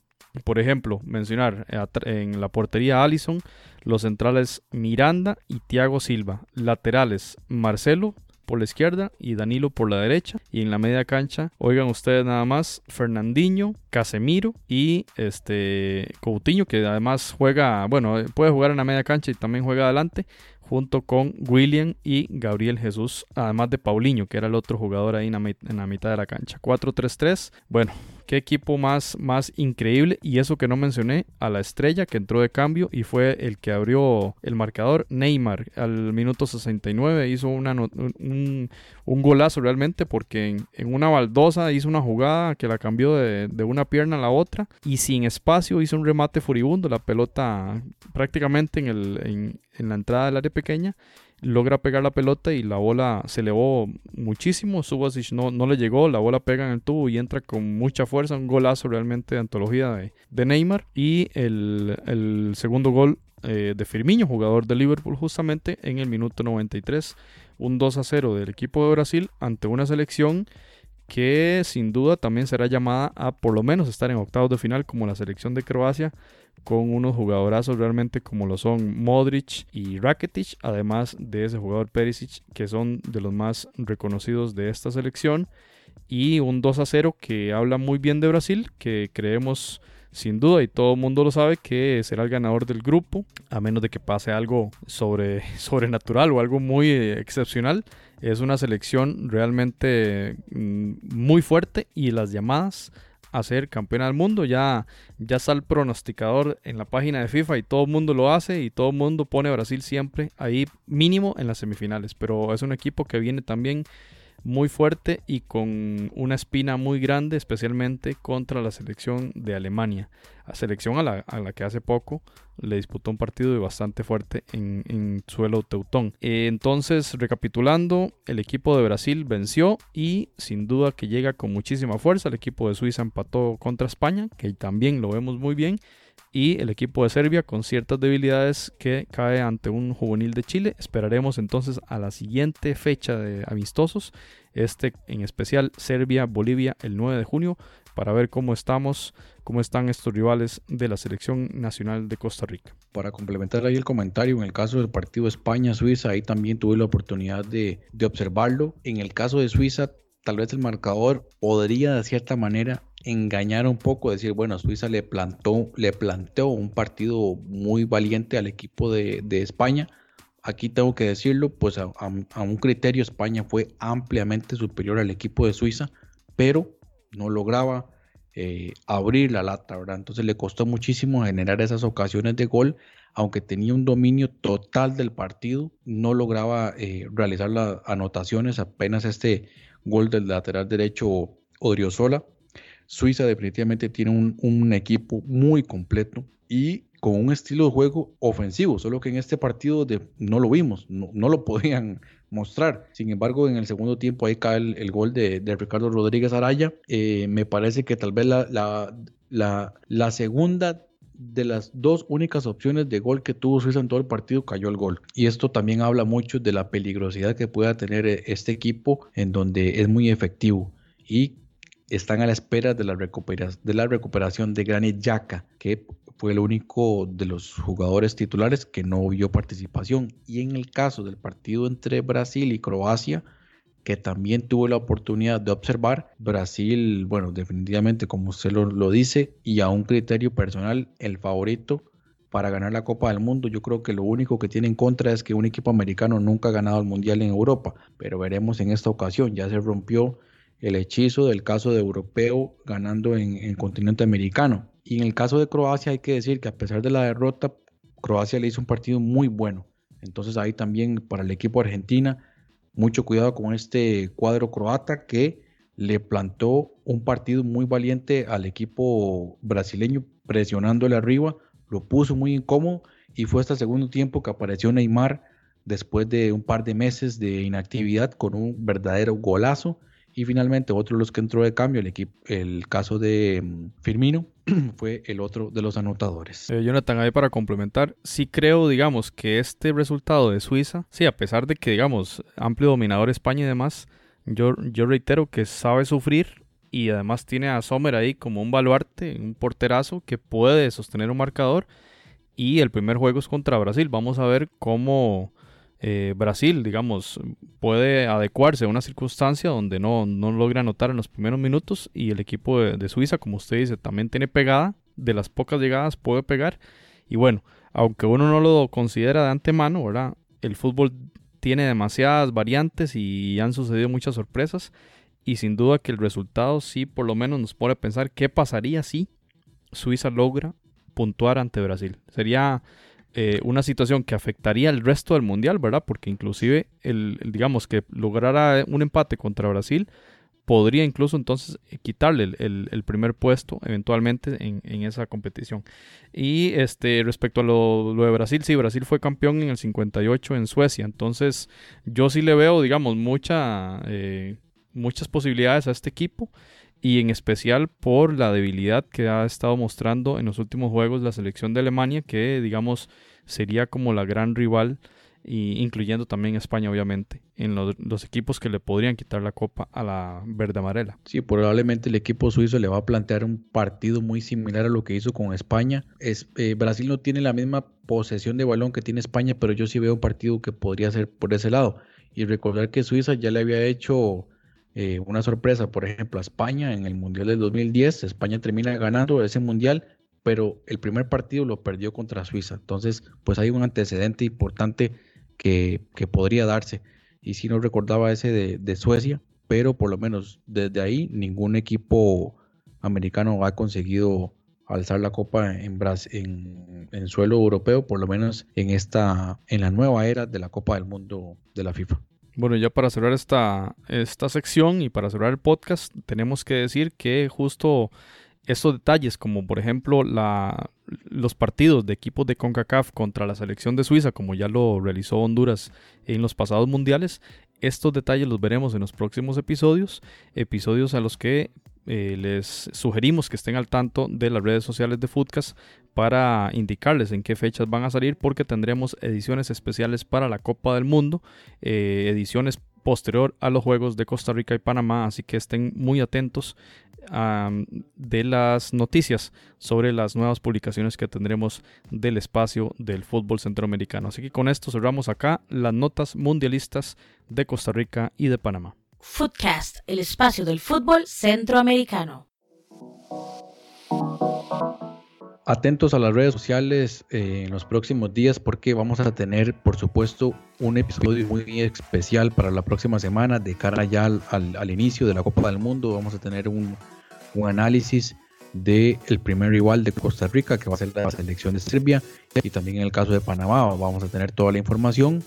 Por ejemplo, mencionar eh, en la portería Allison, los centrales Miranda y Thiago Silva, laterales Marcelo por la izquierda y Danilo por la derecha. Y en la media cancha, oigan ustedes nada más, Fernandinho, Casemiro y este Coutinho, que además juega, bueno, eh, puede jugar en la media cancha y también juega adelante, junto con William y Gabriel Jesús, además de Paulinho, que era el otro jugador ahí en la, en la mitad de la cancha. 4-3-3, bueno, qué equipo más, más increíble. Y eso que no mencioné, a la estrella que entró de cambio y fue el que abrió el marcador, Neymar, al minuto 69. Hizo una, un, un golazo realmente porque en, una baldosa hizo una jugada que la cambió de, de una pierna a la otra y sin espacio hizo un remate furibundo. La pelota prácticamente en, el, en la entrada del área pequeña logra pegar la pelota y la bola se elevó muchísimo. Subasic no, no le llegó, la bola pega en el tubo y entra con mucha fuerza. Un golazo realmente de antología de, Neymar. Y el, el segundo gol eh, de Firmino, jugador de Liverpool, justamente en el minuto 93. Un 2 a 0 del equipo de Brasil ante una selección que sin duda también será llamada a por lo menos estar en octavos de final como la selección de Croacia con unos jugadorazos realmente como lo son Modric y Rakitic, además de ese jugador Perisic que son de los más reconocidos de esta selección y un 2 a 0 que habla muy bien de Brasil, que creemos sin duda y todo el mundo lo sabe que será el ganador del grupo, a menos de que pase algo sobre, sobrenatural o algo muy eh, excepcional. Es una selección realmente mm, muy fuerte y las llamadas a ser campeona del mundo. Ya, ya está el pronosticador en la página de FIFA y todo el mundo lo hace y todo el mundo pone a Brasil siempre ahí mínimo en las semifinales. Pero es un equipo que viene también muy fuerte y con una espina muy grande, especialmente contra la selección de Alemania. Selección a la, que hace poco le disputó un partido bastante fuerte en, en suelo teutón. Eh, entonces, recapitulando, el equipo de Brasil venció y sin duda que llega con muchísima fuerza. El equipo de Suiza empató contra España, que también lo vemos muy bien. Y el equipo de Serbia con ciertas debilidades que cae ante un juvenil de Chile. Esperaremos entonces a la siguiente fecha de amistosos, este en especial Serbia-Bolivia el 9 de junio, para ver cómo estamos, cómo están estos rivales de la selección nacional de Costa Rica. Para complementar ahí el comentario, en el caso del partido España-Suiza, ahí también tuve la oportunidad de, de observarlo. En el caso de Suiza, tal vez el marcador podría de cierta manera engañar un poco, decir, bueno, Suiza le plantó, le planteó un partido muy valiente al equipo de, de España. Aquí tengo que decirlo, pues a, un criterio España fue ampliamente superior al equipo de Suiza, pero no lograba eh, abrir la lata, ¿verdad? Entonces le costó muchísimo generar esas ocasiones de gol, aunque tenía un dominio total del partido, no lograba eh, realizar las anotaciones, apenas este gol del lateral derecho Odriozola Suiza definitivamente tiene un, equipo muy completo y con un estilo de juego ofensivo, solo que en este partido de, no lo vimos, no, lo podían mostrar. Sin embargo, en el segundo tiempo ahí cae el, gol de, Ricardo Rodríguez Araya. Eh, me parece que tal vez la, la segunda de las dos únicas opciones de gol que tuvo Suiza en todo el partido cayó el gol. Y esto también habla mucho de la peligrosidad que pueda tener eh, este equipo en donde es muy efectivo. Y están a la espera de la, recuperación de Granit Xhaka, que fue el único de los jugadores titulares que no vio participación. Y en el caso del partido entre Brasil y Croacia, que también tuve la oportunidad de observar, Brasil, bueno, definitivamente como usted lo dice, y a un criterio personal, el favorito para ganar la Copa del Mundo. Yo creo que lo único que tiene en contra es que un equipo americano nunca ha ganado el Mundial en Europa, pero veremos en esta ocasión, ya se rompió el hechizo del caso de europeo ganando en el continente americano. Y en el caso de Croacia hay que decir que a pesar de la derrota, Croacia le hizo un partido muy bueno. Entonces ahí también para el equipo argentina, mucho cuidado con este cuadro croata que le plantó un partido muy valiente al equipo brasileño, presionándole arriba, lo puso muy incómodo y fue hasta el segundo tiempo que apareció Neymar después de un par de meses de inactividad con un verdadero golazo y finalmente, otro de los que entró de cambio, el, equipo, el caso de mm, Firmino, fue el otro de los anotadores. Eh, Jonathan, ahí para complementar, sí creo, digamos, que este resultado de Suiza, sí, a pesar de que, digamos, amplio dominador España y demás, yo, yo reitero que sabe sufrir y además tiene a Sommer ahí como un baluarte, un porterazo que puede sostener un marcador. Y el primer juego es contra Brasil. Vamos a ver cómo eh, Brasil, digamos, puede adecuarse a una circunstancia donde no, no logra anotar en los primeros minutos y el equipo de, Suiza, como usted dice, también tiene pegada, de las pocas llegadas puede pegar y bueno, aunque uno no lo considera de antemano, ¿verdad? El fútbol tiene demasiadas variantes y han sucedido muchas sorpresas y sin duda que el resultado sí por lo menos nos pone a pensar qué pasaría si Suiza logra puntuar ante Brasil. Sería eh, una situación que afectaría el resto del mundial, ¿verdad? Porque inclusive, el, digamos que lograra un empate contra Brasil, podría incluso entonces eh, quitarle el, primer puesto eventualmente en, esa competición. Y este respecto a lo, de Brasil, sí, Brasil fue campeón en el 58 en Suecia, entonces yo sí le veo, digamos, mucha, eh, muchas posibilidades a este equipo y en especial por la debilidad que ha estado mostrando en los últimos juegos la selección de Alemania, que digamos sería como la gran rival, y incluyendo también España obviamente, en los, equipos que le podrían quitar la copa a la verde amarela. Sí, probablemente el equipo suizo le va a plantear un partido muy similar a lo que hizo con España. Es, eh, Brasil no tiene la misma posesión de balón que tiene España, pero yo sí veo un partido que podría ser por ese lado. Y recordar que Suiza ya le había hecho eh, una sorpresa, por ejemplo, a España en el Mundial del 2010. España termina ganando ese Mundial, pero el primer partido lo perdió contra Suiza. Entonces, pues hay un antecedente importante que, podría darse. Y si no recordaba ese de, Suecia, pero por lo menos desde ahí ningún equipo americano ha conseguido alzar la copa en, en, en, suelo europeo, por lo menos en esta, en la nueva era de la Copa del Mundo de la FIFA. Bueno, ya para cerrar esta, esta sección y para cerrar el podcast, tenemos que decir que justo estos detalles, como por ejemplo la, los partidos de equipos de CONCACAF contra la selección de Suiza, como ya lo realizó Honduras en los pasados mundiales, estos detalles los veremos en los próximos episodios, episodios a los que eh, les sugerimos que estén al tanto de las redes sociales de Foodcast para indicarles en qué fechas van a salir porque tendremos ediciones especiales para la Copa del Mundo, eh, ediciones posterior a los Juegos de Costa Rica y Panamá, así que estén muy atentos de las noticias sobre las nuevas publicaciones que tendremos del espacio del fútbol centroamericano. Así que con esto cerramos acá las notas mundialistas de Costa Rica y de Panamá. Footcast, el espacio del fútbol centroamericano. Atentos a las redes sociales eh, en los próximos días porque vamos a tener, por supuesto, un episodio muy especial para la próxima semana de cara ya al, inicio de la Copa del Mundo. Vamos a tener un, análisis del el primer rival de Costa Rica, que va a ser la selección de Serbia, y también en el caso de Panamá vamos a tener toda la información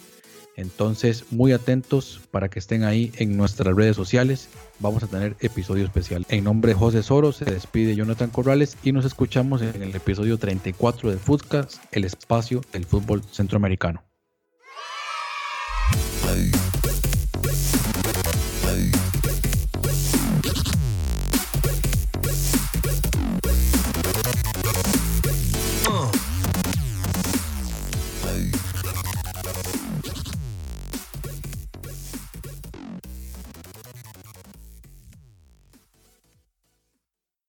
entonces, muy atentos para que estén ahí en nuestras redes sociales. Vamos a tener episodio especial. En nombre de José Soro, se despide Jonathan Corrales y nos escuchamos en el episodio 34 de Footcast, el espacio del fútbol centroamericano.